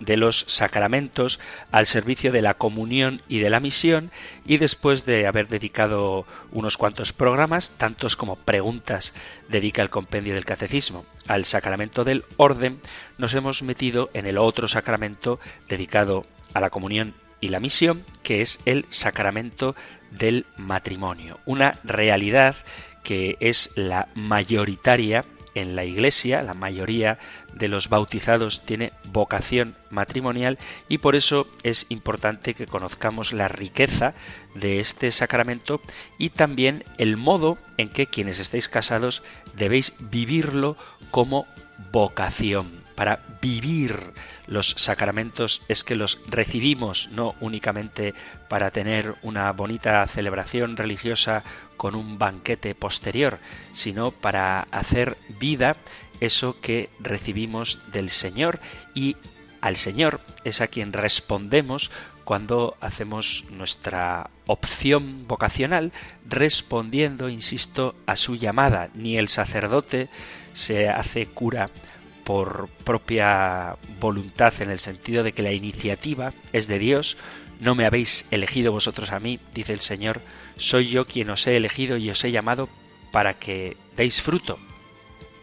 de los sacramentos al servicio de la comunión y de la misión y después de haber dedicado unos cuantos programas, tantos como preguntas dedica el compendio del catecismo. Al sacramento del orden, nos hemos metido en el otro sacramento dedicado a la comunión y la misión, que es el sacramento del matrimonio, una realidad que es la mayoritaria en la Iglesia, la mayoría de los bautizados tiene vocación matrimonial y por eso es importante que conozcamos la riqueza de este sacramento y también el modo en que quienes estáis casados debéis vivirlo como vocación para vivir los sacramentos es que los recibimos no únicamente para tener una bonita celebración religiosa con un banquete posterior, sino para hacer vida eso que recibimos del Señor y al Señor es a quien respondemos cuando hacemos nuestra opción vocacional respondiendo, insisto, a su llamada. Ni el sacerdote se hace cura por propia voluntad en el sentido de que la iniciativa es de Dios, no me habéis elegido vosotros a mí, dice el Señor, soy yo quien os he elegido y os he llamado para que deis fruto.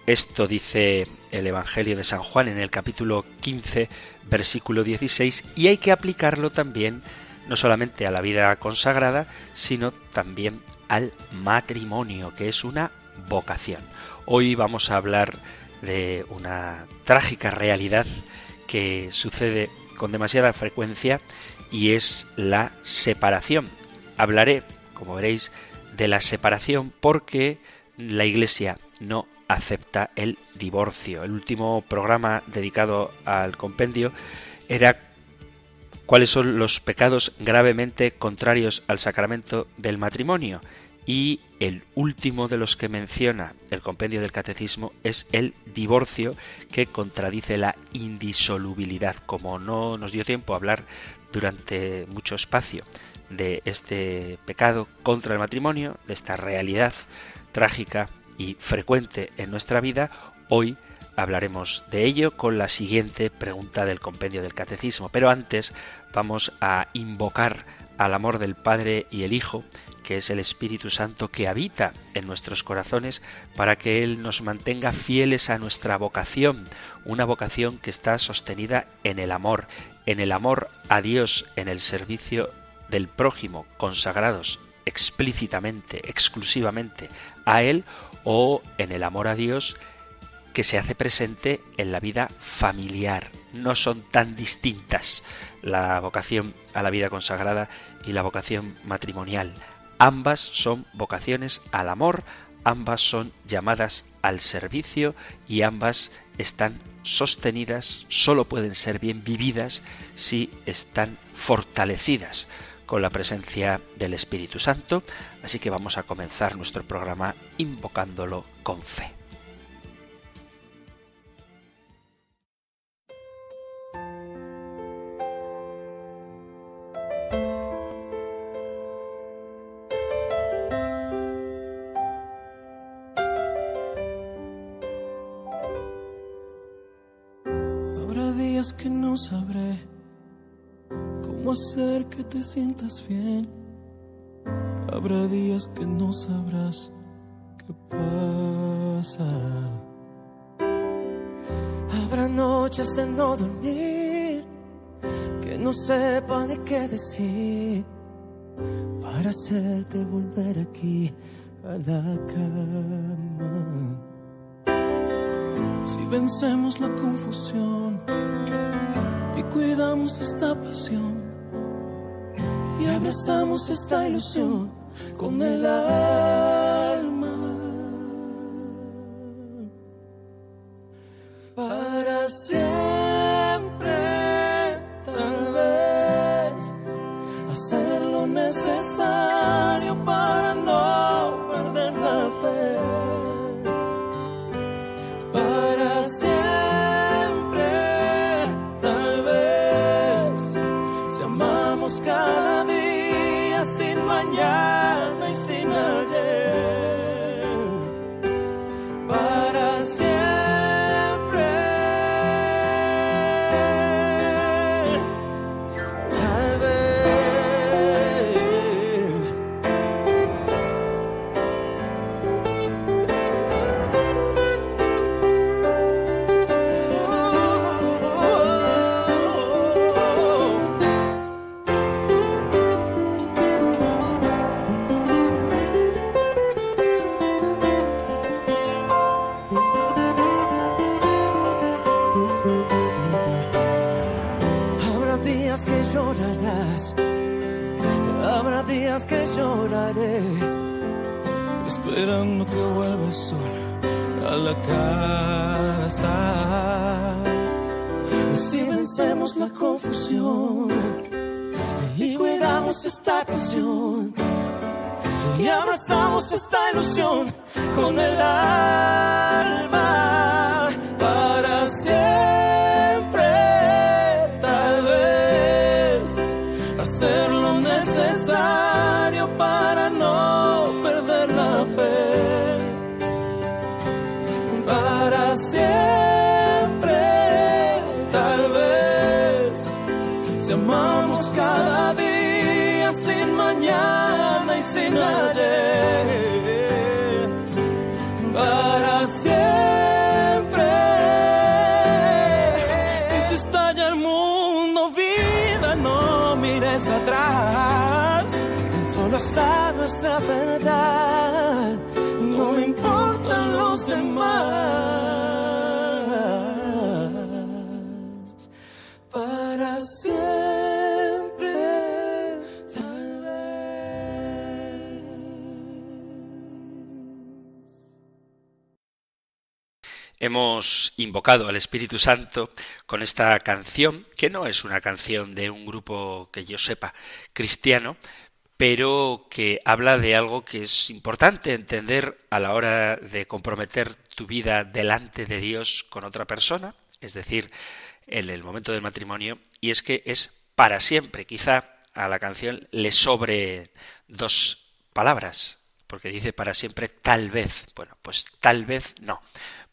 Esto dice el Evangelio de San Juan en el capítulo 15, versículo 16, y hay que aplicarlo también no solamente a la vida consagrada, sino también al matrimonio, que es una vocación. Hoy vamos a hablar de una trágica realidad que sucede con demasiada frecuencia y es la separación. Hablaré, como veréis, de la separación porque la Iglesia no acepta el divorcio. El último programa dedicado al compendio era cuáles son los pecados gravemente contrarios al sacramento del matrimonio y el último de los que menciona el compendio del catecismo es el divorcio que contradice la indisolubilidad. Como no nos dio tiempo a hablar durante mucho espacio de este pecado contra el matrimonio, de esta realidad trágica y frecuente en nuestra vida, hoy hablaremos de ello con la siguiente pregunta del compendio del catecismo. Pero antes vamos a invocar al amor del Padre y el Hijo que es el Espíritu Santo que habita en nuestros corazones para que Él nos mantenga fieles a nuestra vocación, una vocación que está sostenida en el amor, en el amor a Dios, en el servicio del prójimo, consagrados explícitamente, exclusivamente a Él, o en el amor a Dios que se hace presente en la vida familiar. No son tan distintas la vocación a la vida consagrada y la vocación matrimonial. Ambas son vocaciones al amor, ambas son llamadas al servicio y ambas están sostenidas, solo pueden ser bien vividas si están fortalecidas con la presencia del Espíritu Santo, así que vamos a comenzar nuestro programa invocándolo con fe. Te sientas bien. Habrá días que no sabrás qué pasa. Habrá noches de no dormir que no sepa ni qué decir para hacerte volver aquí a la cama. Si vencemos la confusión y cuidamos esta pasión y abrazamos esta ilusión con el alma. Invocado al Espíritu Santo con esta canción, que no es una canción de un grupo que yo sepa cristiano, pero que habla de algo que es importante entender a la hora de comprometer tu vida delante de Dios con otra persona, es decir, en el momento del matrimonio, y es que es para siempre. Quizá a la canción le sobre dos palabras, porque dice para siempre tal vez. Bueno, pues tal vez no.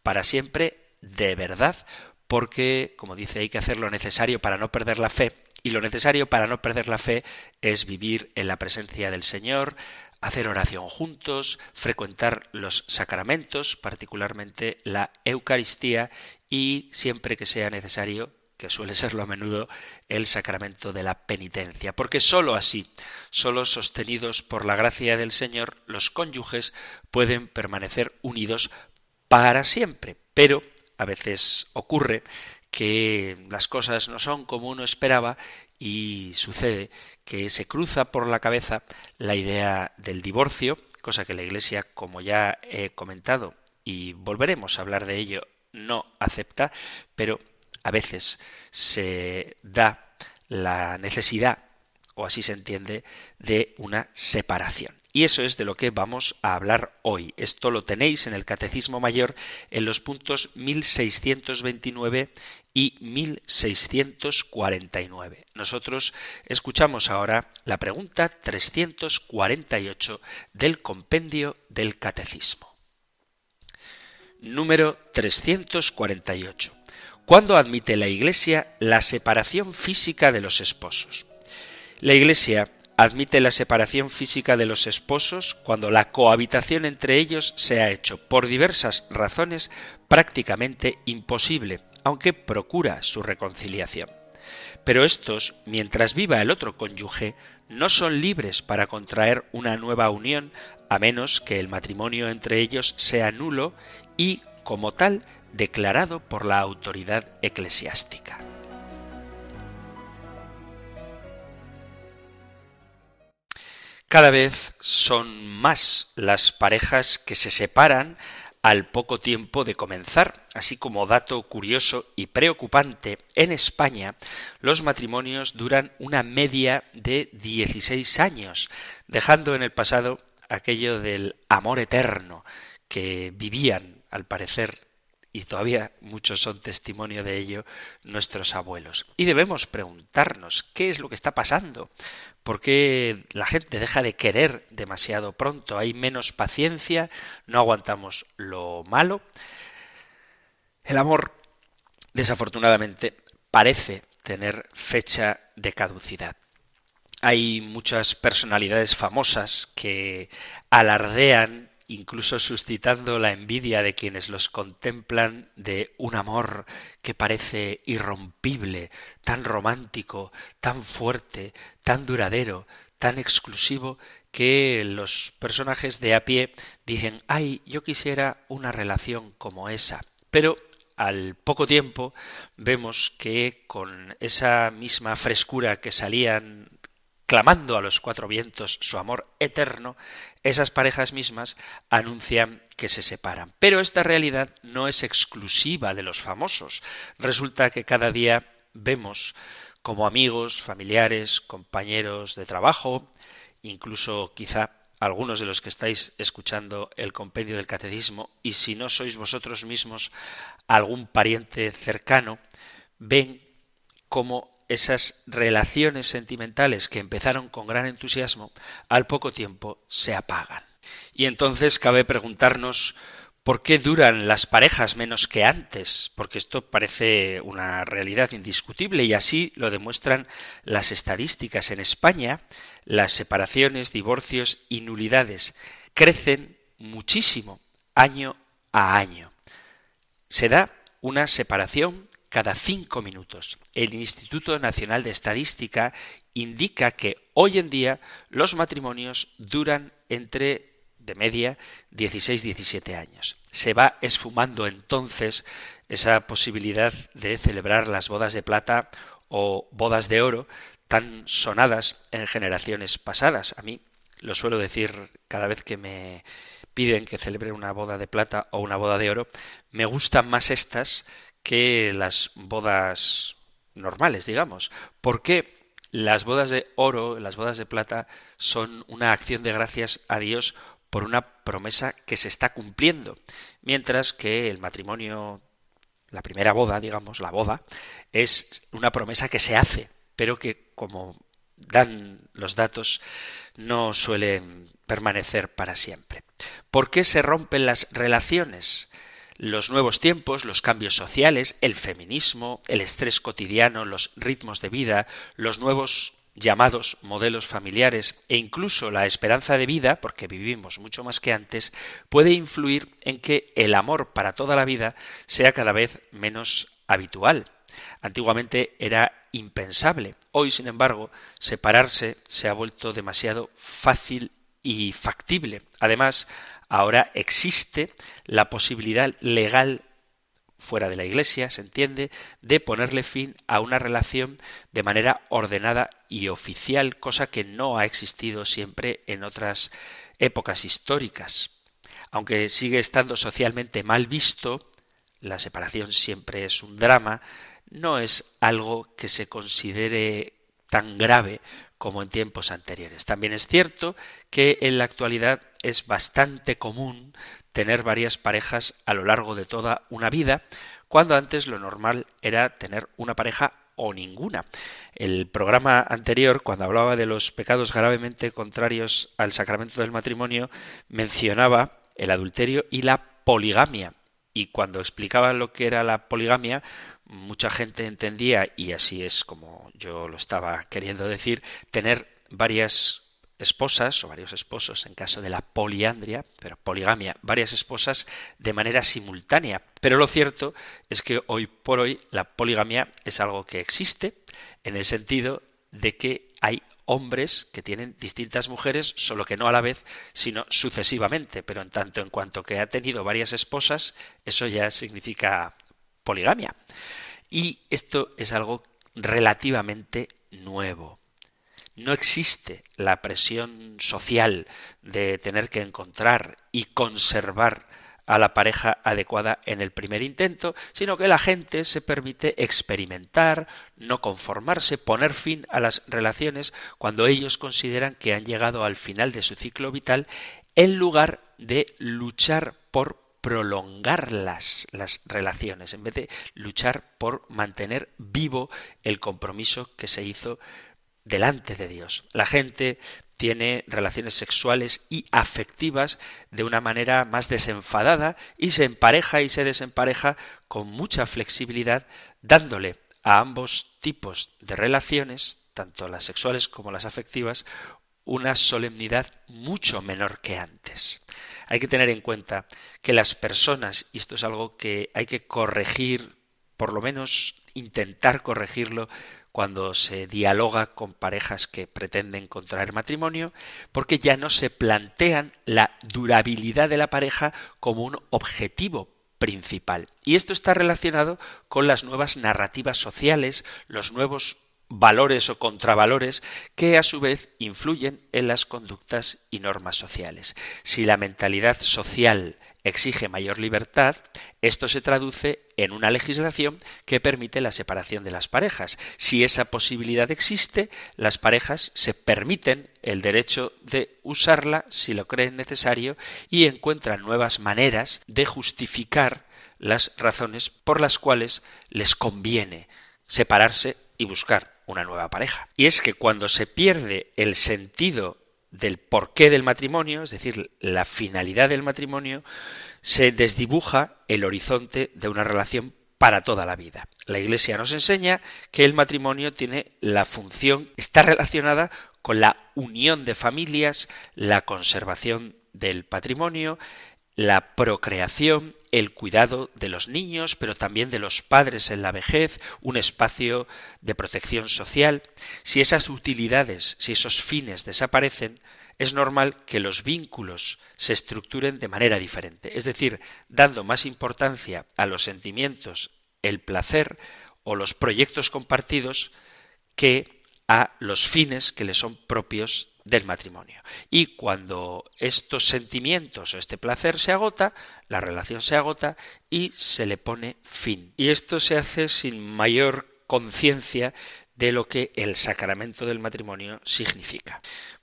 Para siempre de verdad, porque, como dice, hay que hacer lo necesario para no perder la fe, y lo necesario para no perder la fe es vivir en la presencia del Señor, hacer oración juntos, frecuentar los sacramentos, particularmente la Eucaristía, y siempre que sea necesario, que suele serlo a menudo, el sacramento de la penitencia. Porque sólo así, sólo sostenidos por la gracia del Señor, los cónyuges pueden permanecer unidos para siempre. Pero a veces ocurre que las cosas no son como uno esperaba y sucede que se cruza por la cabeza la idea del divorcio, cosa que la Iglesia, como ya he comentado, y volveremos a hablar de ello, no acepta, pero a veces se da la necesidad, o así se entiende, de una separación. Y eso es de lo que vamos a hablar hoy. Esto lo tenéis en el Catecismo Mayor en los puntos 1629 y 1649. Nosotros escuchamos ahora la pregunta 348 del compendio del Catecismo. Número 348. ¿Cuándo admite la Iglesia la separación física de los esposos? La Iglesia admite la separación física de los esposos cuando la cohabitación entre ellos se ha hecho, por diversas razones, prácticamente imposible, aunque procura su reconciliación. Pero estos, mientras viva el otro cónyuge, no son libres para contraer una nueva unión a menos que el matrimonio entre ellos sea nulo y, como tal, declarado por la autoridad eclesiástica. Cada vez son más las parejas que se separan al poco tiempo de comenzar. Así como dato curioso y preocupante, en España los matrimonios duran una media de 16 años, dejando en el pasado aquello del amor eterno que vivían, al parecer, y todavía muchos son testimonio de ello nuestros abuelos. Y debemos preguntarnos qué es lo que está pasando, por qué la gente deja de querer demasiado pronto, hay menos paciencia, no aguantamos lo malo. El amor, desafortunadamente, parece tener fecha de caducidad. Hay muchas personalidades famosas que alardean incluso suscitando la envidia de quienes los contemplan de un amor que parece irrompible, tan romántico, tan fuerte, tan duradero, tan exclusivo, que los personajes de a pie dicen ay, yo quisiera una relación como esa. Pero al poco tiempo vemos que con esa misma frescura que salían clamando a los cuatro vientos su amor eterno, esas parejas mismas anuncian que se separan. Pero esta realidad no es exclusiva de los famosos. Resulta que cada día vemos como amigos, familiares, compañeros de trabajo, incluso quizá algunos de los que estáis escuchando el compendio del catecismo, y si no sois vosotros mismos algún pariente cercano, ven como esas relaciones sentimentales que empezaron con gran entusiasmo, al poco tiempo se apagan. Y entonces cabe preguntarnos ¿Por qué duran las parejas menos que antes? Porque esto parece una realidad indiscutible y así lo demuestran las estadísticas. En España, las separaciones, divorcios y nulidades crecen muchísimo año a año. Se da una separación cada cinco minutos. El Instituto Nacional de Estadística indica que hoy en día los matrimonios duran entre de media 16-17 años. Se va esfumando entonces esa posibilidad de celebrar las bodas de plata o bodas de oro tan sonadas en generaciones pasadas. A mí lo suelo decir cada vez que me piden que celebre una boda de plata o una boda de oro, me gustan más estas que las bodas normales, digamos. Porque las bodas de oro, las bodas de plata, son una acción de gracias a Dios por una promesa que se está cumpliendo, mientras que el matrimonio, la primera boda, digamos, la boda, es una promesa que se hace, pero que, como dan los datos, no suelen permanecer para siempre. ¿Por qué se rompen las relaciones? Los nuevos tiempos, los cambios sociales, el feminismo, el estrés cotidiano, los ritmos de vida, los nuevos llamados modelos familiares e incluso la esperanza de vida, porque vivimos mucho más que antes, puede influir en que el amor para toda la vida sea cada vez menos habitual. Antiguamente era impensable. Hoy, sin embargo, separarse se ha vuelto demasiado fácil y factible. Además, Ahora existe la posibilidad legal fuera de la Iglesia, se entiende, de ponerle fin a una relación de manera ordenada y oficial, cosa que no ha existido siempre en otras épocas históricas. Aunque sigue estando socialmente mal visto, la separación siempre es un drama, no es algo que se considere tan grave como en tiempos anteriores. También es cierto que en la actualidad es bastante común tener varias parejas a lo largo de toda una vida, cuando antes lo normal era tener una pareja o ninguna. El programa anterior, cuando hablaba de los pecados gravemente contrarios al sacramento del matrimonio, mencionaba el adulterio y la poligamia. Y cuando explicaba lo que era la poligamia, mucha gente entendía, y así es como yo lo estaba queriendo decir, tener varias esposas o varios esposos en caso de la poliandria, pero poligamia, varias esposas de manera simultánea. Pero lo cierto es que hoy por hoy la poligamia es algo que existe en el sentido de que hay hombres que tienen distintas mujeres, solo que no a la vez, sino sucesivamente, pero en tanto en cuanto que ha tenido varias esposas, eso ya significa poligamia. Y esto es algo relativamente nuevo. No existe la presión social de tener que encontrar y conservar a la pareja adecuada en el primer intento, sino que la gente se permite experimentar, no conformarse, poner fin a las relaciones cuando ellos consideran que han llegado al final de su ciclo vital, en lugar de luchar por prolongar las, las relaciones, en vez de luchar por mantener vivo el compromiso que se hizo delante de Dios. La gente tiene relaciones sexuales y afectivas de una manera más desenfadada y se empareja y se desempareja con mucha flexibilidad, dándole a ambos tipos de relaciones, tanto las sexuales como las afectivas, una solemnidad mucho menor que antes. Hay que tener en cuenta que las personas, y esto es algo que hay que corregir, por lo menos intentar corregirlo cuando se dialoga con parejas que pretenden contraer matrimonio, porque ya no se plantean la durabilidad de la pareja como un objetivo principal. Y esto está relacionado con las nuevas narrativas sociales, los nuevos valores o contravalores que a su vez influyen en las conductas y normas sociales. Si la mentalidad social exige mayor libertad, esto se traduce en una legislación que permite la separación de las parejas. Si esa posibilidad existe, las parejas se permiten el derecho de usarla si lo creen necesario y encuentran nuevas maneras de justificar las razones por las cuales les conviene separarse y buscar una nueva pareja. Y es que cuando se pierde el sentido del porqué del matrimonio, es decir, la finalidad del matrimonio, se desdibuja el horizonte de una relación para toda la vida. La Iglesia nos enseña que el matrimonio tiene la función, está relacionada con la unión de familias, la conservación del patrimonio, la procreación, el cuidado de los niños, pero también de los padres en la vejez, un espacio de protección social. Si esas utilidades, si esos fines desaparecen, es normal que los vínculos se estructuren de manera diferente, es decir, dando más importancia a los sentimientos, el placer o los proyectos compartidos que a los fines que le son propios del matrimonio. Y cuando estos sentimientos o este placer se agota, la relación se agota y se le pone fin. Y esto se hace sin mayor conciencia de lo que el sacramento del matrimonio significa.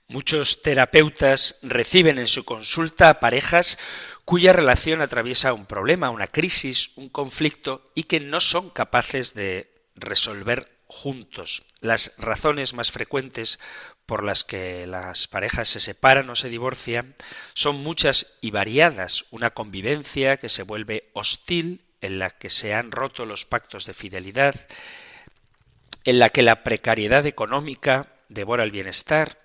Muchos terapeutas reciben en su consulta a parejas cuya relación atraviesa un problema, una crisis, un conflicto y que no son capaces de resolver juntos. Las razones más frecuentes por las que las parejas se separan o se divorcian son muchas y variadas. Una convivencia que se vuelve hostil, en la que se han roto los pactos de fidelidad, en la que la precariedad económica devora el bienestar,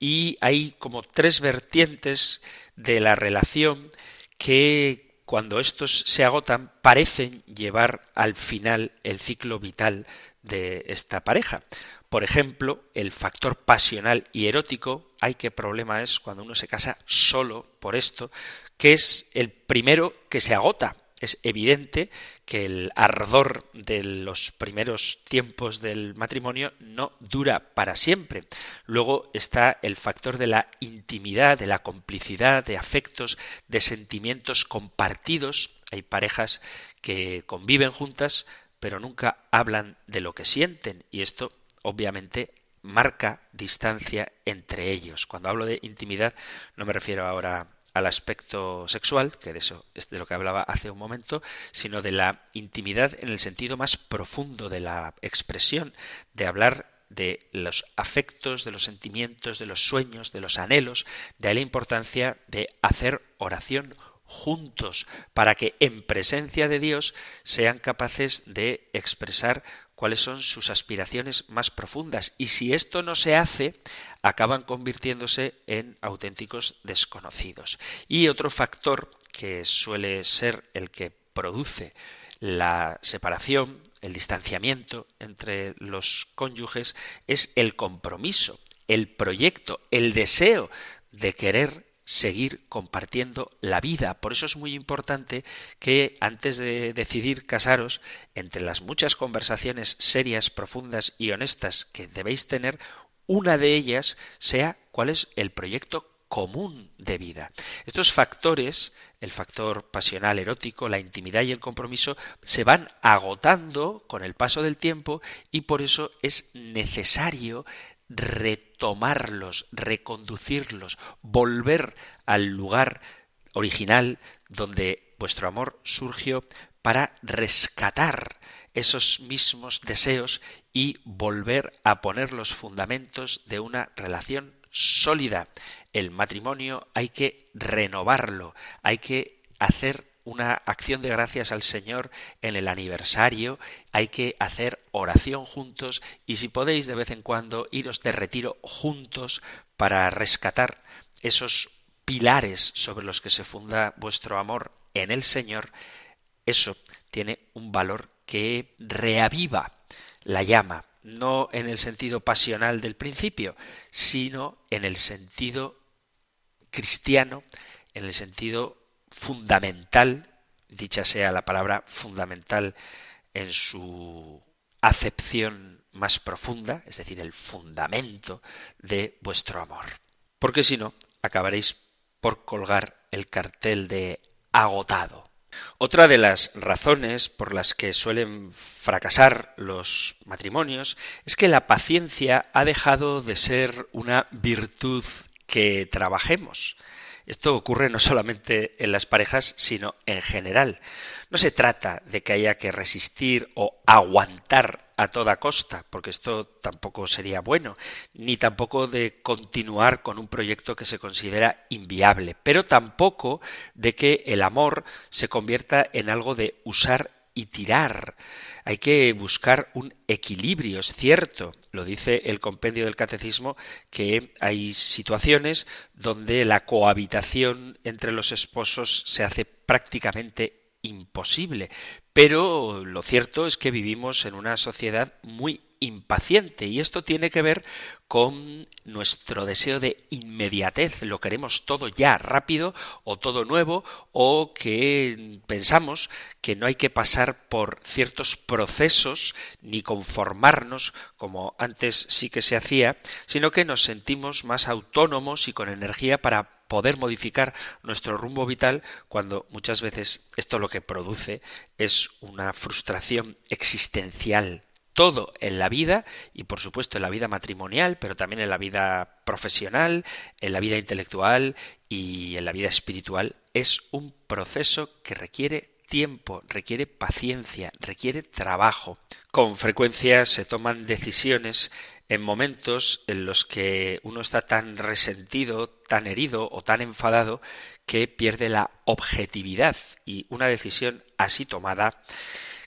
y hay como tres vertientes de la relación que cuando estos se agotan parecen llevar al final el ciclo vital de esta pareja. Por ejemplo, el factor pasional y erótico, hay qué problema es cuando uno se casa solo por esto, que es el primero que se agota. Es evidente que el ardor de los primeros tiempos del matrimonio no dura para siempre. Luego está el factor de la intimidad, de la complicidad, de afectos, de sentimientos compartidos. Hay parejas que conviven juntas pero nunca hablan de lo que sienten y esto obviamente marca distancia entre ellos. Cuando hablo de intimidad no me refiero ahora al aspecto sexual, que de eso es de lo que hablaba hace un momento, sino de la intimidad en el sentido más profundo de la expresión, de hablar de los afectos, de los sentimientos, de los sueños, de los anhelos, de ahí la importancia de hacer oración juntos para que en presencia de Dios sean capaces de expresar cuáles son sus aspiraciones más profundas. Y si esto no se hace, acaban convirtiéndose en auténticos desconocidos. Y otro factor que suele ser el que produce la separación, el distanciamiento entre los cónyuges, es el compromiso, el proyecto, el deseo de querer seguir compartiendo la vida. Por eso es muy importante que antes de decidir casaros, entre las muchas conversaciones serias, profundas y honestas que debéis tener, una de ellas sea cuál es el proyecto común de vida. Estos factores, el factor pasional erótico, la intimidad y el compromiso, se van agotando con el paso del tiempo y por eso es necesario retomarlos, reconducirlos, volver al lugar original donde vuestro amor surgió para rescatar esos mismos deseos y volver a poner los fundamentos de una relación sólida. El matrimonio hay que renovarlo, hay que hacer una acción de gracias al Señor en el aniversario, hay que hacer oración juntos y si podéis de vez en cuando iros de retiro juntos para rescatar esos pilares sobre los que se funda vuestro amor en el Señor, eso tiene un valor que reaviva la llama, no en el sentido pasional del principio, sino en el sentido cristiano, en el sentido fundamental, dicha sea la palabra fundamental en su acepción más profunda, es decir, el fundamento de vuestro amor. Porque si no, acabaréis por colgar el cartel de agotado. Otra de las razones por las que suelen fracasar los matrimonios es que la paciencia ha dejado de ser una virtud que trabajemos. Esto ocurre no solamente en las parejas, sino en general. No se trata de que haya que resistir o aguantar a toda costa, porque esto tampoco sería bueno, ni tampoco de continuar con un proyecto que se considera inviable, pero tampoco de que el amor se convierta en algo de usar y tirar. Hay que buscar un equilibrio, es cierto. Lo dice el compendio del catecismo que hay situaciones donde la cohabitación entre los esposos se hace prácticamente imposible. Pero lo cierto es que vivimos en una sociedad muy impaciente. Y esto tiene que ver con nuestro deseo de inmediatez, lo queremos todo ya rápido o todo nuevo o que pensamos que no hay que pasar por ciertos procesos ni conformarnos como antes sí que se hacía, sino que nos sentimos más autónomos y con energía para poder modificar nuestro rumbo vital cuando muchas veces esto lo que produce es una frustración existencial todo en la vida y por supuesto en la vida matrimonial, pero también en la vida profesional, en la vida intelectual y en la vida espiritual, es un proceso que requiere tiempo, requiere paciencia, requiere trabajo. Con frecuencia se toman decisiones en momentos en los que uno está tan resentido, tan herido o tan enfadado que pierde la objetividad y una decisión así tomada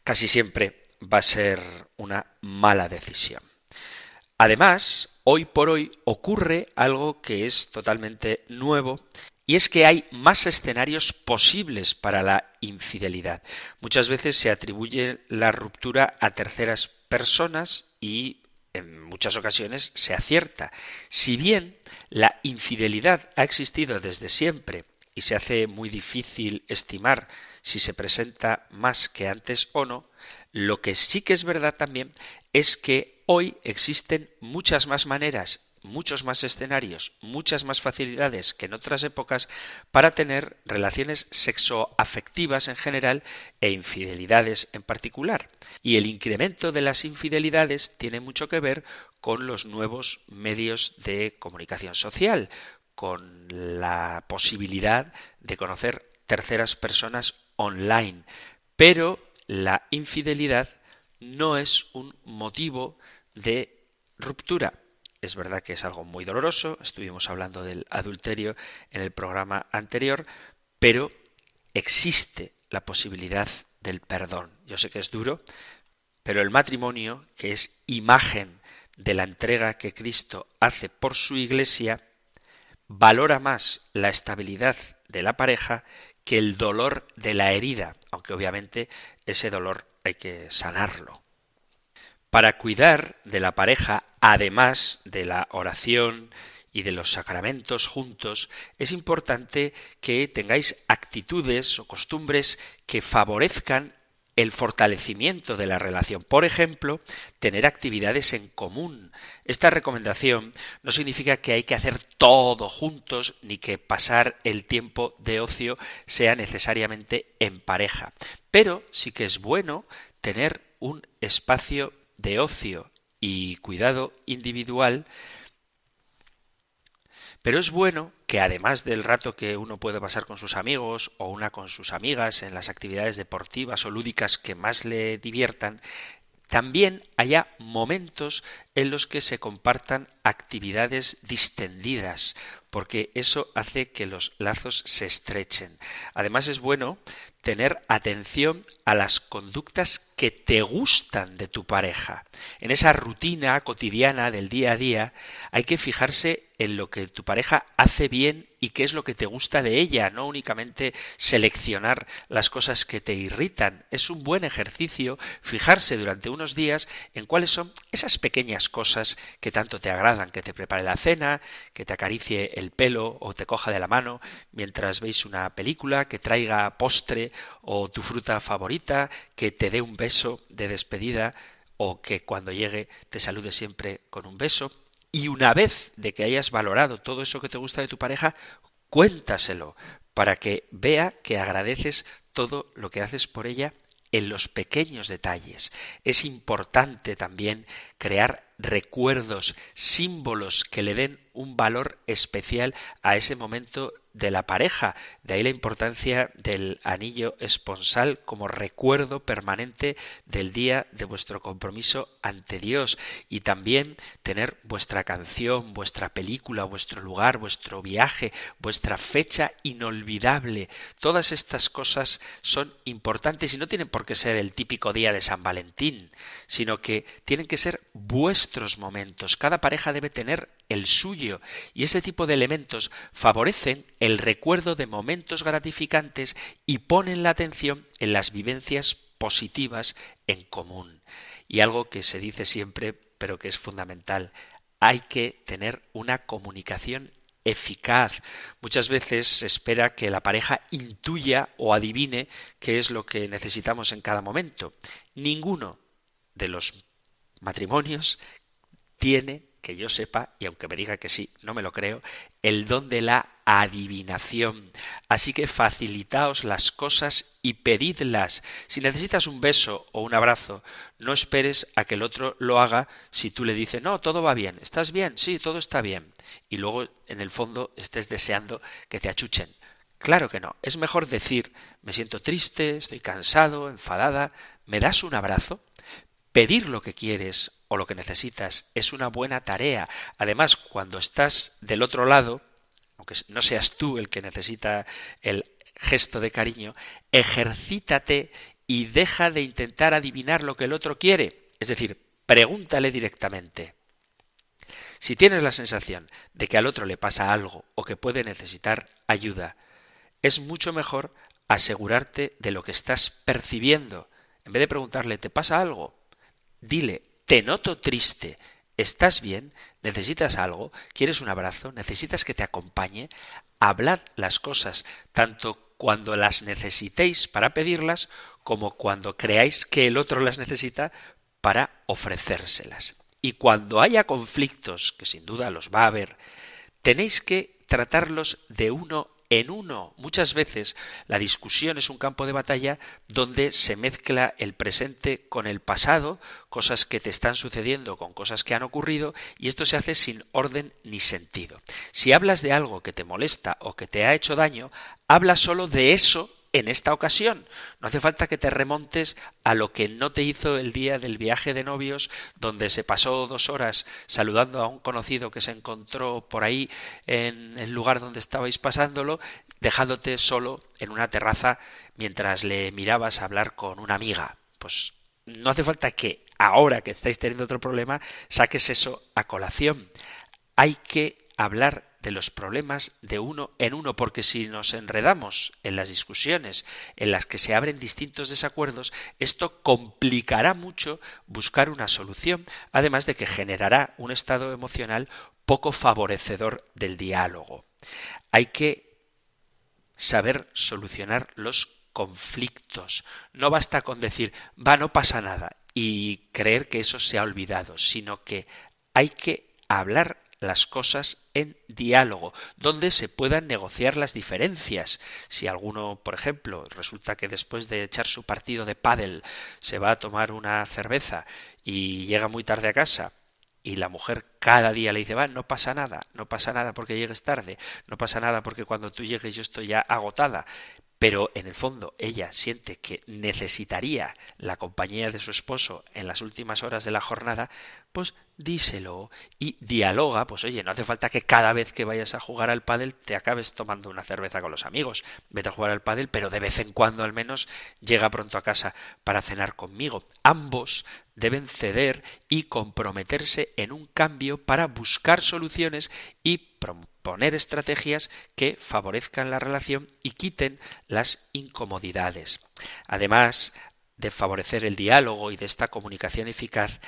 casi siempre va a ser una mala decisión. Además, hoy por hoy ocurre algo que es totalmente nuevo y es que hay más escenarios posibles para la infidelidad. Muchas veces se atribuye la ruptura a terceras personas y en muchas ocasiones se acierta. Si bien la infidelidad ha existido desde siempre y se hace muy difícil estimar si se presenta más que antes o no, lo que sí que es verdad también es que hoy existen muchas más maneras, muchos más escenarios, muchas más facilidades que en otras épocas para tener relaciones sexoafectivas en general e infidelidades en particular. Y el incremento de las infidelidades tiene mucho que ver con los nuevos medios de comunicación social, con la posibilidad de conocer terceras personas online. Pero la infidelidad no es un motivo de ruptura. Es verdad que es algo muy doloroso, estuvimos hablando del adulterio en el programa anterior, pero existe la posibilidad del perdón. Yo sé que es duro, pero el matrimonio, que es imagen de la entrega que Cristo hace por su iglesia, valora más la estabilidad de la pareja que el dolor de la herida, aunque obviamente ese dolor hay que sanarlo. Para cuidar de la pareja, además de la oración y de los sacramentos juntos, es importante que tengáis actitudes o costumbres que favorezcan el fortalecimiento de la relación. Por ejemplo, tener actividades en común. Esta recomendación no significa que hay que hacer todo juntos ni que pasar el tiempo de ocio sea necesariamente en pareja. Pero sí que es bueno tener un espacio de ocio y cuidado individual Pero es bueno que además del rato que uno puede pasar con sus amigos o una con sus amigas en las actividades deportivas o lúdicas que más le diviertan, también haya momentos en los que se compartan actividades distendidas, porque eso hace que los lazos se estrechen. Además es bueno tener atención a las conductas que te gustan de tu pareja. En esa rutina cotidiana del día a día hay que fijarse en lo que tu pareja hace bien y qué es lo que te gusta de ella, no únicamente seleccionar las cosas que te irritan. Es un buen ejercicio fijarse durante unos días en cuáles son esas pequeñas cosas que tanto te agradan, que te prepare la cena, que te acaricie el pelo o te coja de la mano mientras veis una película, que traiga postre o tu fruta favorita, que te dé un beso de despedida o que cuando llegue te salude siempre con un beso. Y una vez de que hayas valorado todo eso que te gusta de tu pareja, cuéntaselo para que vea que agradeces todo lo que haces por ella en los pequeños detalles. Es importante también crear recuerdos, símbolos que le den un valor especial a ese momento de la pareja. De ahí la importancia del anillo esponsal como recuerdo permanente del día de vuestro compromiso ante Dios y también tener vuestra canción, vuestra película, vuestro lugar, vuestro viaje, vuestra fecha inolvidable. Todas estas cosas son importantes y no tienen por qué ser el típico día de San Valentín, sino que tienen que ser vuestros momentos. Cada pareja debe tener el suyo y ese tipo de elementos favorecen el recuerdo de momentos gratificantes y ponen la atención en las vivencias positivas en común. Y algo que se dice siempre, pero que es fundamental, hay que tener una comunicación eficaz. Muchas veces se espera que la pareja intuya o adivine qué es lo que necesitamos en cada momento. Ninguno de los matrimonios tiene que yo sepa, y aunque me diga que sí, no me lo creo, el don de la adivinación. Así que facilitaos las cosas y pedidlas. Si necesitas un beso o un abrazo, no esperes a que el otro lo haga si tú le dices, no, todo va bien, ¿estás bien? Sí, todo está bien. Y luego, en el fondo, estés deseando que te achuchen. Claro que no. Es mejor decir, me siento triste, estoy cansado, enfadada, ¿me das un abrazo? Pedir lo que quieres o lo que necesitas es una buena tarea. Además, cuando estás del otro lado, aunque no seas tú el que necesita el gesto de cariño, ejercítate y deja de intentar adivinar lo que el otro quiere. Es decir, pregúntale directamente. Si tienes la sensación de que al otro le pasa algo o que puede necesitar ayuda, es mucho mejor asegurarte de lo que estás percibiendo. En vez de preguntarle, ¿te pasa algo? Dile, te noto triste, ¿estás bien? ¿Necesitas algo? ¿Quieres un abrazo? ¿Necesitas que te acompañe? Hablad las cosas, tanto cuando las necesitéis para pedirlas, como cuando creáis que el otro las necesita para ofrecérselas. Y cuando haya conflictos, que sin duda los va a haber, tenéis que tratarlos de uno en uno. Muchas veces la discusión es un campo de batalla donde se mezcla el presente con el pasado, cosas que te están sucediendo con cosas que han ocurrido, y esto se hace sin orden ni sentido. Si hablas de algo que te molesta o que te ha hecho daño, habla solo de eso en esta ocasión. No hace falta que te remontes a lo que no te hizo el día del viaje de novios, donde se pasó dos horas saludando a un conocido que se encontró por ahí en el lugar donde estabais pasándolo, dejándote solo en una terraza mientras le mirabas hablar con una amiga. Pues no hace falta que ahora que estáis teniendo otro problema saques eso a colación. Hay que hablar de los problemas de uno en uno, porque si nos enredamos en las discusiones en las que se abren distintos desacuerdos, esto complicará mucho buscar una solución, además de que generará un estado emocional poco favorecedor del diálogo. Hay que saber solucionar los conflictos. No basta con decir, va, no pasa nada, y creer que eso se ha olvidado, sino que hay que hablar las cosas en diálogo, donde se puedan negociar las diferencias. Si alguno, por ejemplo, resulta que después de echar su partido de pádel se va a tomar una cerveza y llega muy tarde a casa y la mujer cada día le dice, va, no pasa nada, no pasa nada porque llegues tarde, no pasa nada porque cuando tú llegues yo estoy ya agotada, pero en el fondo ella siente que necesitaría la compañía de su esposo en las últimas horas de la jornada, pues díselo y dialoga, pues oye, no hace falta que cada vez que vayas a jugar al pádel te acabes tomando una cerveza con los amigos. Vete a jugar al pádel, pero de vez en cuando al menos llega pronto a casa para cenar conmigo. Ambos deben ceder y comprometerse en un cambio para buscar soluciones y poner estrategias que favorezcan la relación y quiten las incomodidades. Además de favorecer el diálogo y de esta comunicación eficaz,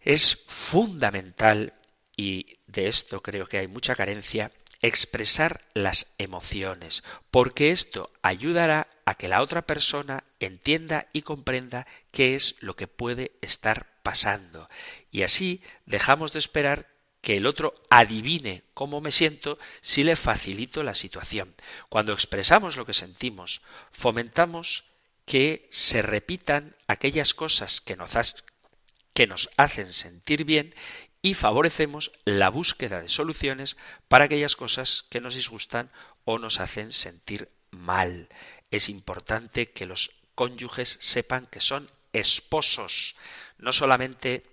es fundamental, y de esto creo que hay mucha carencia, expresar las emociones, porque esto ayudará a que la otra persona entienda y comprenda qué es lo que puede estar pasando. Y así dejamos de esperar que el otro adivine cómo me siento si le facilito la situación. Cuando expresamos lo que sentimos, fomentamos que se repitan aquellas cosas que nos, que nos hacen sentir bien y favorecemos la búsqueda de soluciones para aquellas cosas que nos disgustan o nos hacen sentir mal. Es importante que los cónyuges sepan que son esposos, no solamente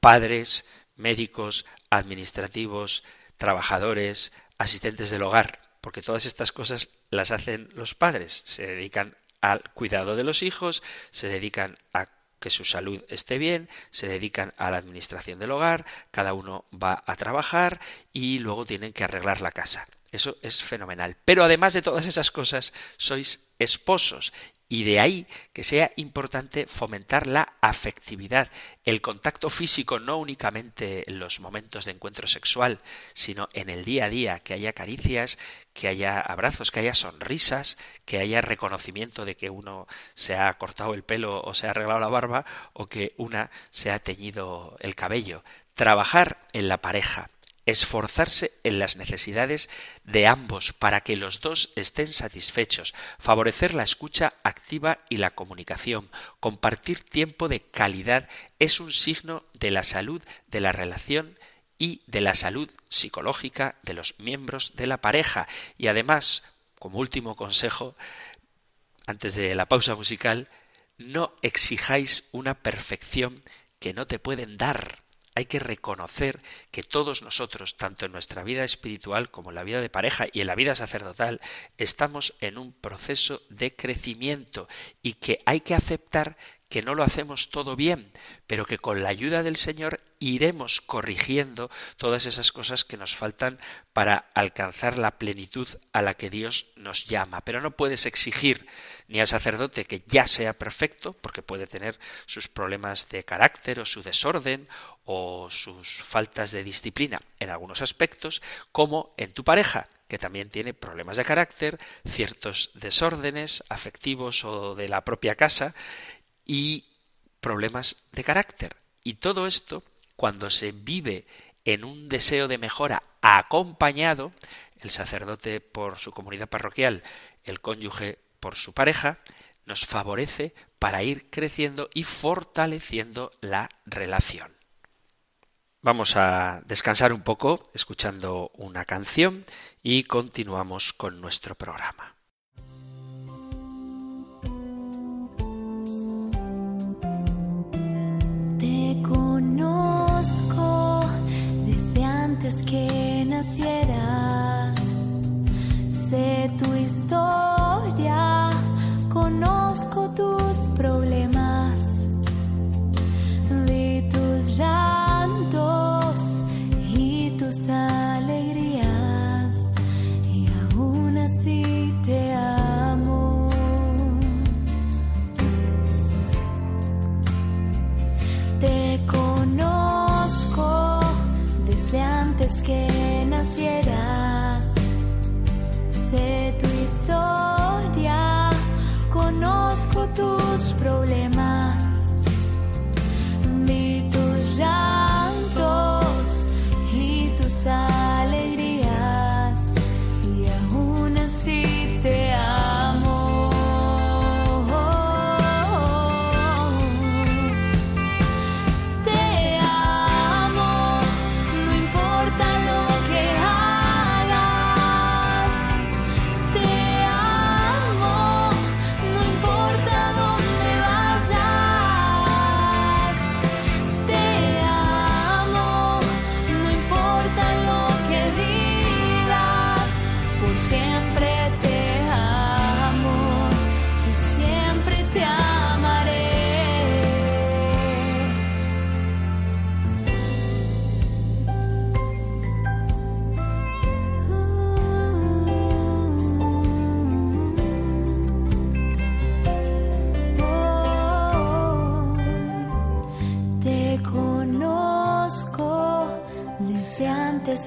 padres, médicos, administrativos, trabajadores, asistentes del hogar, porque todas estas cosas las hacen los padres, se dedican al cuidado de los hijos, se dedican a que su salud esté bien, se dedican a la administración del hogar, cada uno va a trabajar y luego tienen que arreglar la casa. Eso es fenomenal. Pero además de todas esas cosas, sois esposos y de ahí que sea importante fomentar la afectividad, el contacto físico no únicamente en los momentos de encuentro sexual, sino en el día a día, que haya caricias, que haya abrazos, que haya sonrisas, que haya reconocimiento de que uno se ha cortado el pelo o se ha arreglado la barba o que una se ha teñido el cabello. Trabajar en la pareja, esforzarse en las necesidades de ambos para que los dos estén satisfechos, favorecer la escucha activa y la comunicación, compartir tiempo de calidad es un signo de la salud de la relación y de la salud psicológica de los miembros de la pareja. Y además, como último consejo, antes de la pausa musical, no exijáis una perfección que no te pueden dar. Hay que reconocer que todos nosotros, tanto en nuestra vida espiritual como en la vida de pareja y en la vida sacerdotal, estamos en un proceso de crecimiento y que hay que aceptar que no lo hacemos todo bien, pero que con la ayuda del Señor iremos corrigiendo todas esas cosas que nos faltan para alcanzar la plenitud a la que Dios nos llama. Pero no puedes exigir ni al sacerdote que ya sea perfecto, porque puede tener sus problemas de carácter o su desorden o sus faltas de disciplina en algunos aspectos, como en tu pareja, que también tiene problemas de carácter, ciertos desórdenes afectivos o de la propia casa, y problemas de carácter. Y todo esto, cuando se vive en un deseo de mejora acompañado, el sacerdote por su comunidad parroquial, el cónyuge por su pareja, nos favorece para ir creciendo y fortaleciendo la relación. Vamos a descansar un poco escuchando una canción y continuamos con nuestro programa. que nacieras.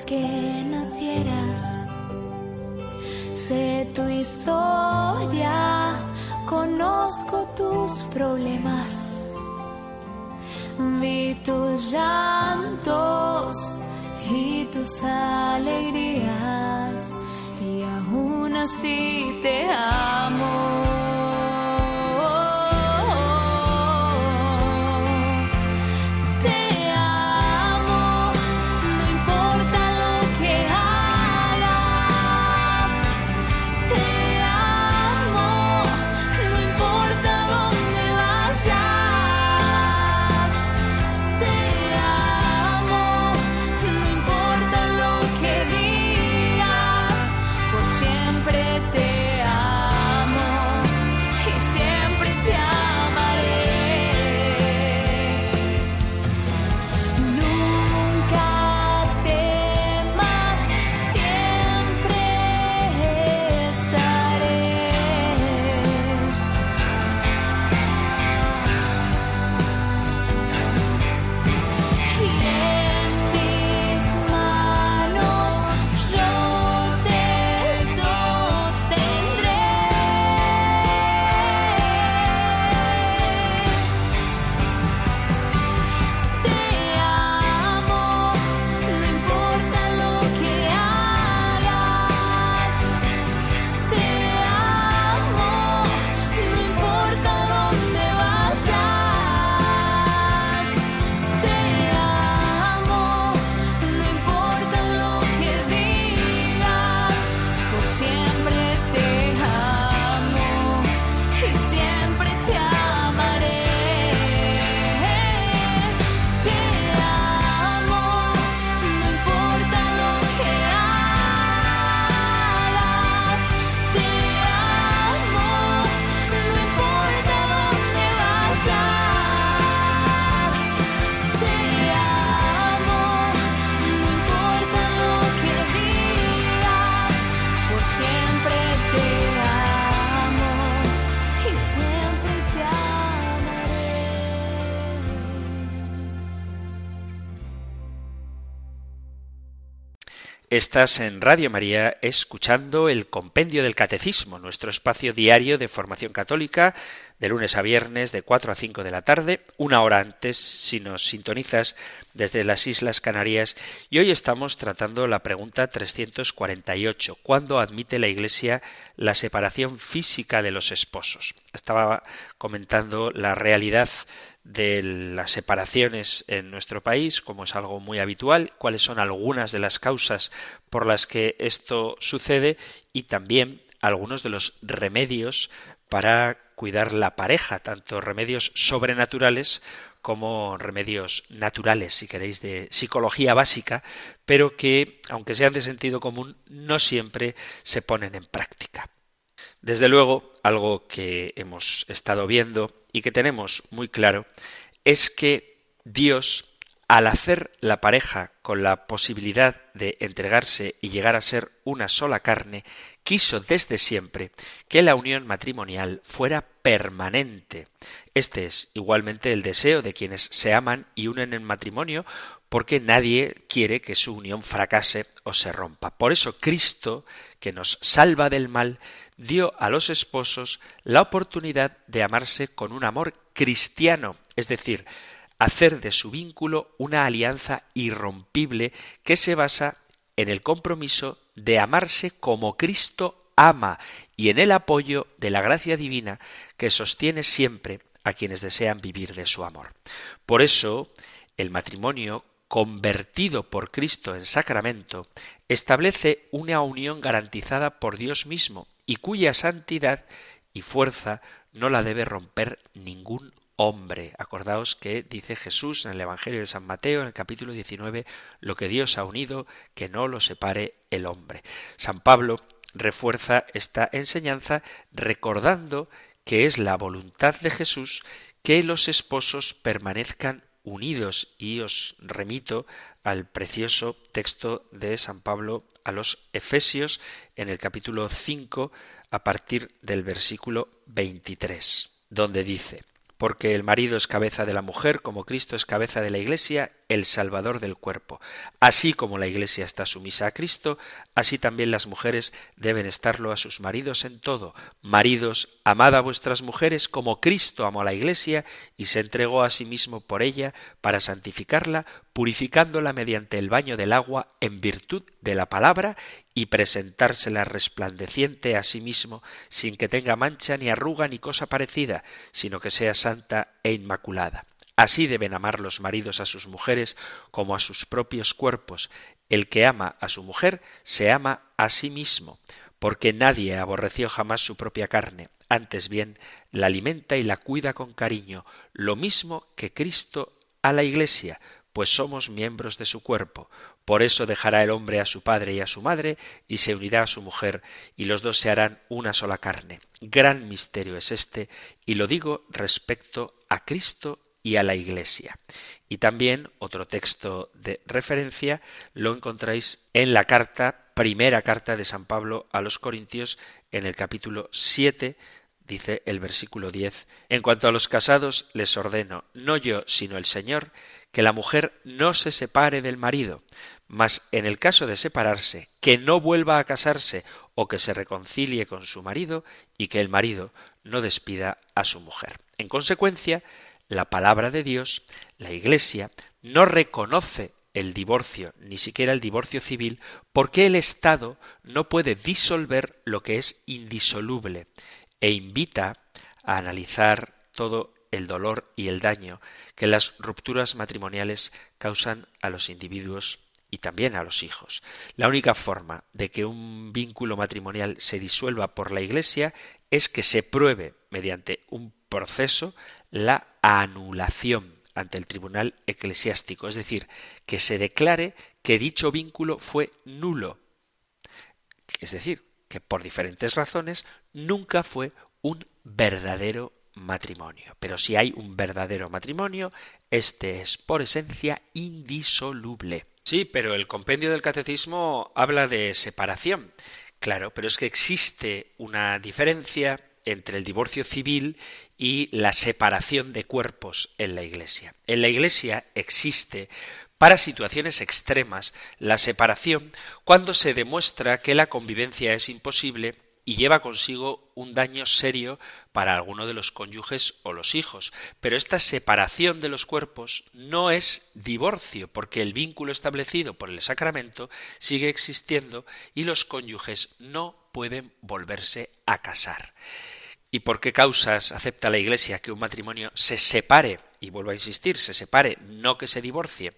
Que nacieras. Sé tu historia, conozco tus problemas. Vi tus llantos y tus alegrías, y aún así te amo. Estás en Radio María escuchando el Compendio del Catecismo, nuestro espacio diario de formación católica, de lunes a viernes de 4 a 5 de la tarde, una hora antes si nos sintonizas desde las Islas Canarias. Y hoy estamos tratando la pregunta 348. ¿Cuándo admite la Iglesia la separación física de los esposos? Estaba comentando la realidad de las separaciones en nuestro país, como es algo muy habitual, cuáles son algunas de las causas por las que esto sucede y también algunos de los remedios para cuidar la pareja, tanto remedios sobrenaturales como remedios naturales, si queréis, de psicología básica, pero que, aunque sean de sentido común, no siempre se ponen en práctica. Desde luego, algo que hemos estado viendo y que tenemos muy claro es que Dios, al hacer la pareja con la posibilidad de entregarse y llegar a ser una sola carne, quiso desde siempre que la unión matrimonial fuera permanente. Este es igualmente el deseo de quienes se aman y unen en matrimonio, porque nadie quiere que su unión fracase o se rompa. Por eso Cristo, que nos salva del mal, dio a los esposos la oportunidad de amarse con un amor cristiano, es decir, hacer de su vínculo una alianza irrompible que se basa en el compromiso de amarse como Cristo ama y en el apoyo de la gracia divina que sostiene siempre a quienes desean vivir de su amor. Por eso, el matrimonio convertido por Cristo en sacramento, establece una unión garantizada por Dios mismo y cuya santidad y fuerza no la debe romper ningún hombre. Acordaos que dice Jesús en el Evangelio de San Mateo, en el capítulo 19, lo que Dios ha unido, que no lo separe el hombre. San Pablo refuerza esta enseñanza recordando que es la voluntad de Jesús que los esposos permanezcan unidos y os remito al precioso texto de San Pablo a los Efesios en el capítulo 5 a partir del versículo 23, donde dice, porque el marido es cabeza de la mujer, como Cristo es cabeza de la Iglesia, el Salvador del cuerpo. Así como la Iglesia está sumisa a Cristo, así también las mujeres deben estarlo a sus maridos en todo. Maridos, amad a vuestras mujeres como Cristo amó a la Iglesia y se entregó a sí mismo por ella para santificarla, purificándola mediante el baño del agua en virtud de la palabra y presentársela resplandeciente a sí mismo, sin que tenga mancha ni arruga ni cosa parecida, sino que sea santa e inmaculada. Así deben amar los maridos a sus mujeres como a sus propios cuerpos. El que ama a su mujer se ama a sí mismo, porque nadie aborreció jamás su propia carne, antes bien la alimenta y la cuida con cariño, lo mismo que Cristo a la Iglesia, pues somos miembros de su cuerpo. Por eso dejará el hombre a su padre y a su madre, y se unirá a su mujer, y los dos se harán una sola carne. Gran misterio es este, y lo digo respecto a Cristo y a la Iglesia. Y también otro texto de referencia lo encontráis en la carta, primera carta de San Pablo a los Corintios, en el capítulo 7, dice el versículo 10. En cuanto a los casados, les ordeno, no yo, sino el Señor, que la mujer no se separe del marido, mas en el caso de separarse, que no vuelva a casarse o que se reconcilie con su marido y que el marido no despida a su mujer. En consecuencia, la palabra de Dios, la Iglesia, no reconoce el divorcio, ni siquiera el divorcio civil, porque el Estado no puede disolver lo que es indisoluble, e invita a analizar todo el dolor y el daño que las rupturas matrimoniales causan a los individuos y también a los hijos. La única forma de que un vínculo matrimonial se disuelva por la Iglesia es que se pruebe mediante un proceso la anulación ante el tribunal eclesiástico, es decir, que se declare que dicho vínculo fue nulo. Es decir, que por diferentes razones nunca fue un verdadero matrimonio. Pero si hay un verdadero matrimonio, este es por esencia indisoluble. Sí, pero el compendio del catecismo habla de separación. Claro, pero es que existe una diferencia entre el divorcio civil y la separación de cuerpos en la Iglesia. En la Iglesia existe para situaciones extremas la separación cuando se demuestra que la convivencia es imposible y lleva consigo un daño serio para alguno de los cónyuges o los hijos. Pero esta separación de los cuerpos no es divorcio, porque el vínculo establecido por el sacramento sigue existiendo y los cónyuges no pueden volverse a casar. ¿Y por qué causas acepta la Iglesia que un matrimonio se separe? Y vuelvo a insistir, se separe, no que se divorcie.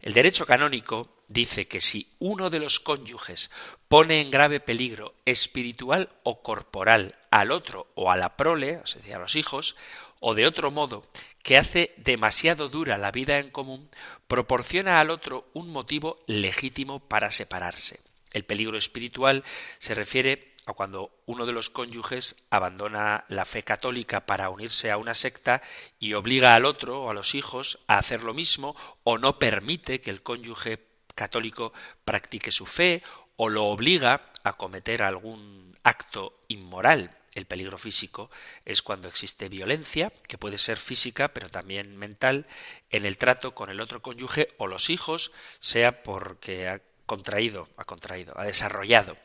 El derecho canónico dice que si uno de los cónyuges pone en grave peligro espiritual o corporal al otro o a la prole, o sea, a los hijos, o de otro modo, que hace demasiado dura la vida en común, proporciona al otro un motivo legítimo para separarse. El peligro espiritual se refiere a cuando uno de los cónyuges abandona la fe católica para unirse a una secta y obliga al otro o a los hijos a hacer lo mismo o no permite que el cónyuge católico practique su fe o lo obliga a cometer algún acto inmoral. El peligro físico es cuando existe violencia, que puede ser física, pero también mental, en el trato con el otro cónyuge o los hijos, sea porque contraído, ha contraído, ha desarrollado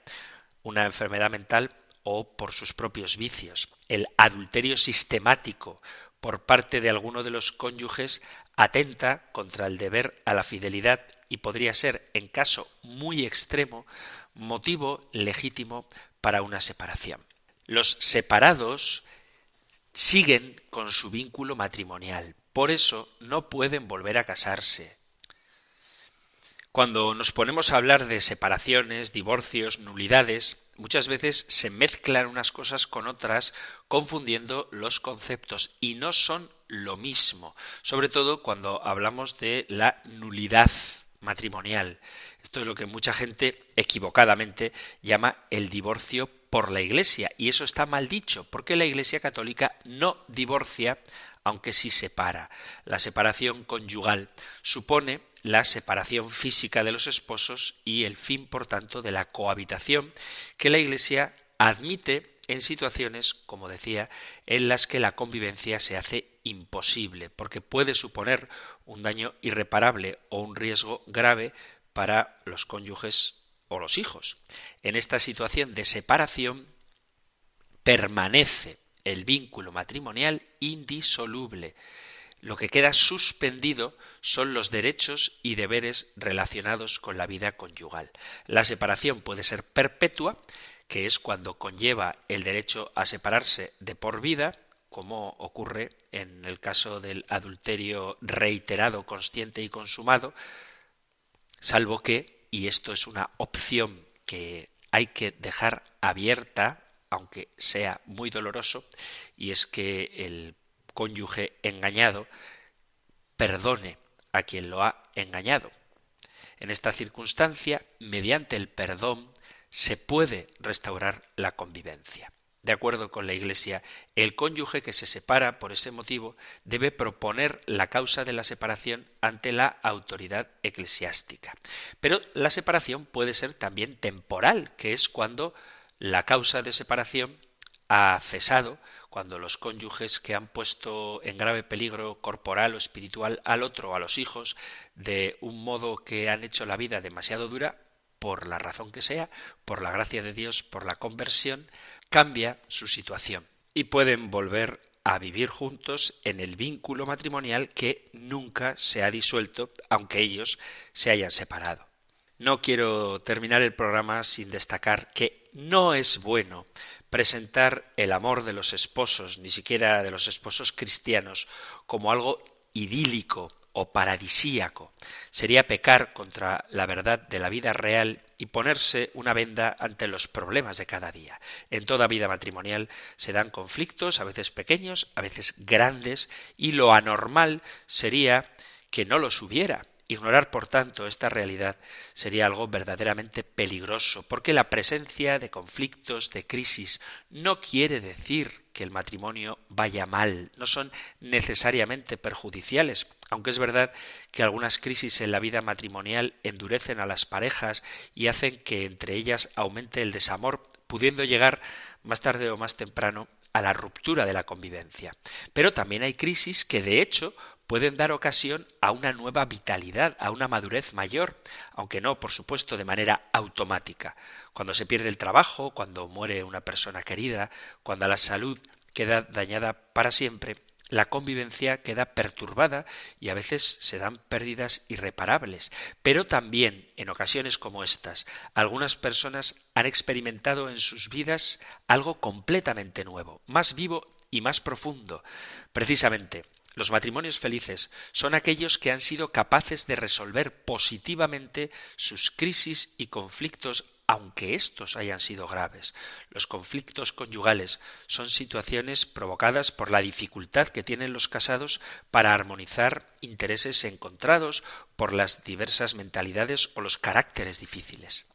una enfermedad mental o por sus propios vicios. El adulterio sistemático por parte de alguno de los cónyuges atenta contra el deber a la fidelidad y podría ser, en caso muy extremo, motivo legítimo para una separación. Los separados siguen con su vínculo matrimonial, por eso no pueden volver a casarse, cuando nos ponemos a hablar de separaciones, divorcios, nulidades, muchas veces se mezclan unas cosas con otras, confundiendo los conceptos, y no son lo mismo, sobre todo cuando hablamos de la nulidad matrimonial. Esto es lo que mucha gente equivocadamente llama el divorcio por la Iglesia, y eso está mal dicho, porque la Iglesia católica no divorcia, aunque sí separa. La separación conyugal supone la separación física de los esposos y el fin, por tanto, de la cohabitación que la Iglesia admite en situaciones, como decía, en las que la convivencia se hace imposible, porque puede suponer un daño irreparable o un riesgo grave para los cónyuges o los hijos. En esta situación de separación permanece el vínculo matrimonial indisoluble. Lo que queda suspendido son los derechos y deberes relacionados con la vida conyugal. La separación puede ser perpetua, que es cuando conlleva el derecho a separarse de por vida, como ocurre en el caso del adulterio reiterado, consciente y consumado, salvo que, y esto es una opción que hay que dejar abierta, aunque sea muy doloroso, y es que el cónyuge engañado perdone a quien lo ha engañado. En esta circunstancia, mediante el perdón, se puede restaurar la convivencia. De acuerdo con la Iglesia, el cónyuge que se separa por ese motivo debe proponer la causa de la separación ante la autoridad eclesiástica. Pero la separación puede ser también temporal, que es cuando la causa de separación ha cesado, cuando los cónyuges que han puesto en grave peligro corporal o espiritual al otro a los hijos de un modo que han hecho la vida demasiado dura, por la razón que sea, por la gracia de Dios, por la conversión, cambia su situación y pueden volver a vivir juntos en el vínculo matrimonial que nunca se ha disuelto, aunque ellos se hayan separado. No quiero terminar el programa sin destacar que no es bueno presentar el amor de los esposos, ni siquiera de los esposos cristianos, como algo idílico o paradisíaco. Sería pecar contra la verdad de la vida real y ponerse una venda ante los problemas de cada día. En toda vida matrimonial se dan conflictos, a veces pequeños, a veces grandes, y lo anormal sería que no los hubiera. Ignorar, por tanto, esta realidad sería algo verdaderamente peligroso, porque la presencia de conflictos, de crisis, no quiere decir que el matrimonio vaya mal, no son necesariamente perjudiciales, aunque es verdad que algunas crisis en la vida matrimonial endurecen a las parejas y hacen que entre ellas aumente el desamor, pudiendo llegar más tarde o más temprano a la ruptura de la convivencia. Pero también hay crisis que de hecho pueden dar ocasión a una nueva vitalidad, a una madurez mayor, aunque no, por supuesto, de manera automática. Cuando se pierde el trabajo, cuando muere una persona querida, cuando la salud queda dañada para siempre, la convivencia queda perturbada y a veces se dan pérdidas irreparables. Pero también, en ocasiones como estas, algunas personas han experimentado en sus vidas algo completamente nuevo, más vivo y más profundo. Precisamente, los matrimonios felices son aquellos que han sido capaces de resolver positivamente sus crisis y conflictos aunque éstos hayan sido graves. Los conflictos conyugales son situaciones provocadas por la dificultad que tienen los casados para armonizar intereses encontrados por las diversas mentalidades o los caracteres difíciles.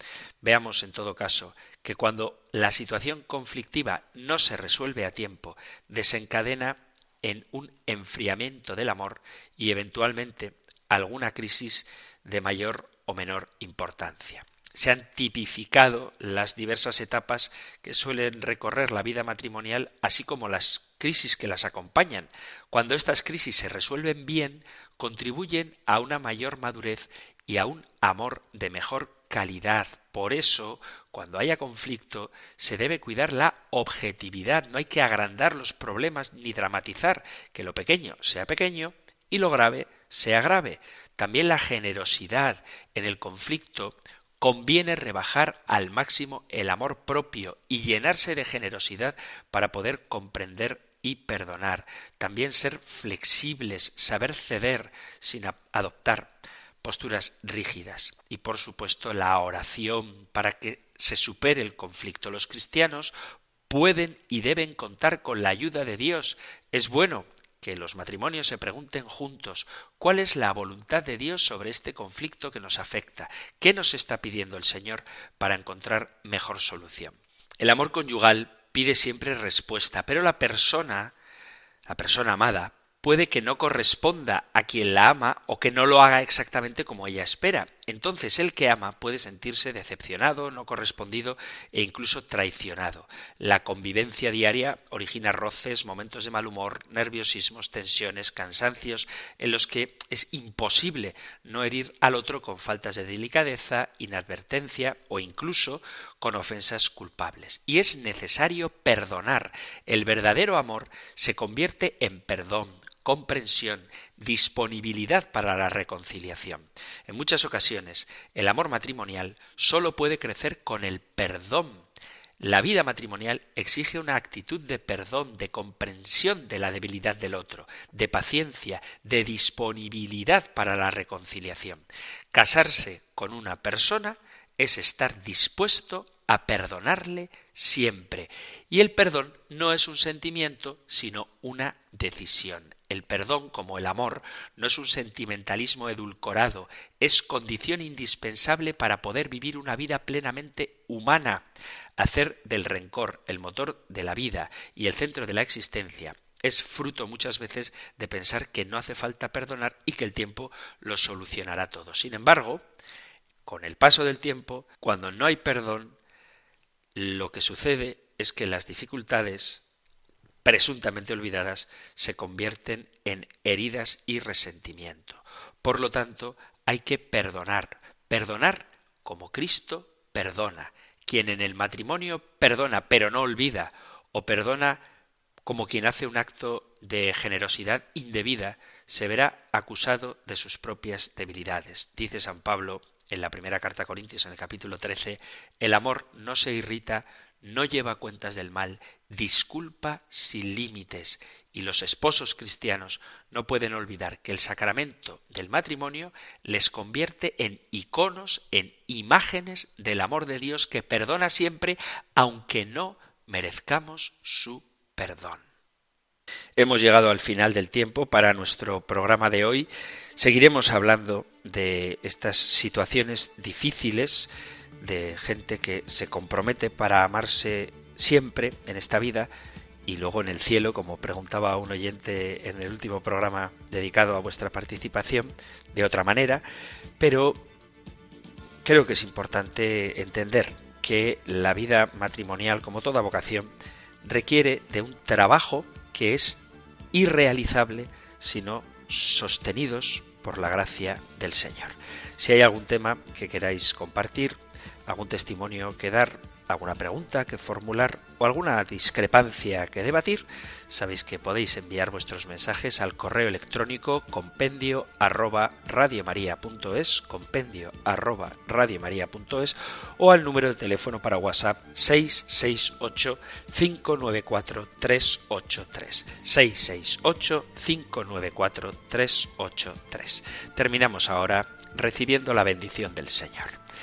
Veamos, en todo caso, que cuando la situación conflictiva no se resuelve a tiempo, desencadena en un enfriamiento del amor y eventualmente alguna crisis de mayor o menor importancia. Se han tipificado las diversas etapas que suelen recorrer la vida matrimonial, así como las crisis que las acompañan. Cuando estas crisis se resuelven bien, contribuyen a una mayor madurez y a un amor de mejor calidad. Por eso, cuando haya conflicto, se debe cuidar la objetividad. No hay que agrandar los problemas ni dramatizar, que lo pequeño sea pequeño y lo grave sea grave. También la generosidad en el conflicto conviene rebajar al máximo el amor propio y llenarse de generosidad para poder comprender y perdonar. También ser flexibles, saber ceder sin adoptar posturas rígidas. Y por supuesto la oración para que se supere el conflicto. Los cristianos pueden y deben contar con la ayuda de Dios. Es bueno que los matrimonios se pregunten juntos cuál es la voluntad de Dios sobre este conflicto que nos afecta, qué nos está pidiendo el Señor para encontrar mejor solución. El amor conyugal pide siempre respuesta, pero la persona, la persona amada, puede que no corresponda a quien la ama o que no lo haga exactamente como ella espera. Entonces el que ama puede sentirse decepcionado, no correspondido e incluso traicionado. La convivencia diaria origina roces, momentos de mal humor, nerviosismos, tensiones, cansancios, en los que es imposible no herir al otro con faltas de delicadeza, inadvertencia o incluso con ofensas culpables. Y es necesario perdonar. El verdadero amor se convierte en perdón, comprensión, disponibilidad para la reconciliación. En muchas ocasiones, el amor matrimonial solo puede crecer con el perdón. La vida matrimonial exige una actitud de perdón, de comprensión de la debilidad del otro, de paciencia, de disponibilidad para la reconciliación. Casarse con una persona es estar dispuesto a perdonarle siempre. Y el perdón no es un sentimiento, sino una decisión. El perdón, como el amor, no es un sentimentalismo edulcorado, es condición indispensable para poder vivir una vida plenamente humana. Hacer del rencor el motor de la vida y el centro de la existencia es fruto muchas veces de pensar que no hace falta perdonar y que el tiempo lo solucionará todo. Sin embargo, con el paso del tiempo, cuando no hay perdón, lo que sucede es que las dificultades presuntamente olvidadas se convierten en heridas y resentimiento. Por lo tanto, hay que perdonar, perdonar como Cristo perdona. Quien en el matrimonio perdona pero no olvida, o perdona como quien hace un acto de generosidad indebida, se verá acusado de sus propias debilidades. Dice San Pablo en la primera carta a Corintios, en el capítulo 13, el amor no se irrita, no lleva cuentas del mal, disculpa sin límites, y los esposos cristianos no pueden olvidar que el sacramento del matrimonio les convierte en iconos, en imágenes del amor de Dios que perdona siempre, aunque no merezcamos su perdón. Hemos llegado al final del tiempo para nuestro programa de hoy. Seguiremos hablando de estas situaciones difíciles de gente que se compromete para amarse siempre en esta vida y luego en el cielo, como preguntaba un oyente en el último programa dedicado a vuestra participación, de otra manera, pero creo que es importante entender que la vida matrimonial, como toda vocación, requiere de un trabajo que es irrealizable si no sostenidos por la gracia del Señor. Si hay algún tema que queráis compartir, algún testimonio que dar, alguna pregunta que formular o alguna discrepancia que debatir, sabéis que podéis enviar vuestros mensajes al correo electrónico compendio arroba compendio arroba o al número de teléfono para WhatsApp 668 594 383 668 594 383. Terminamos ahora recibiendo la bendición del Señor.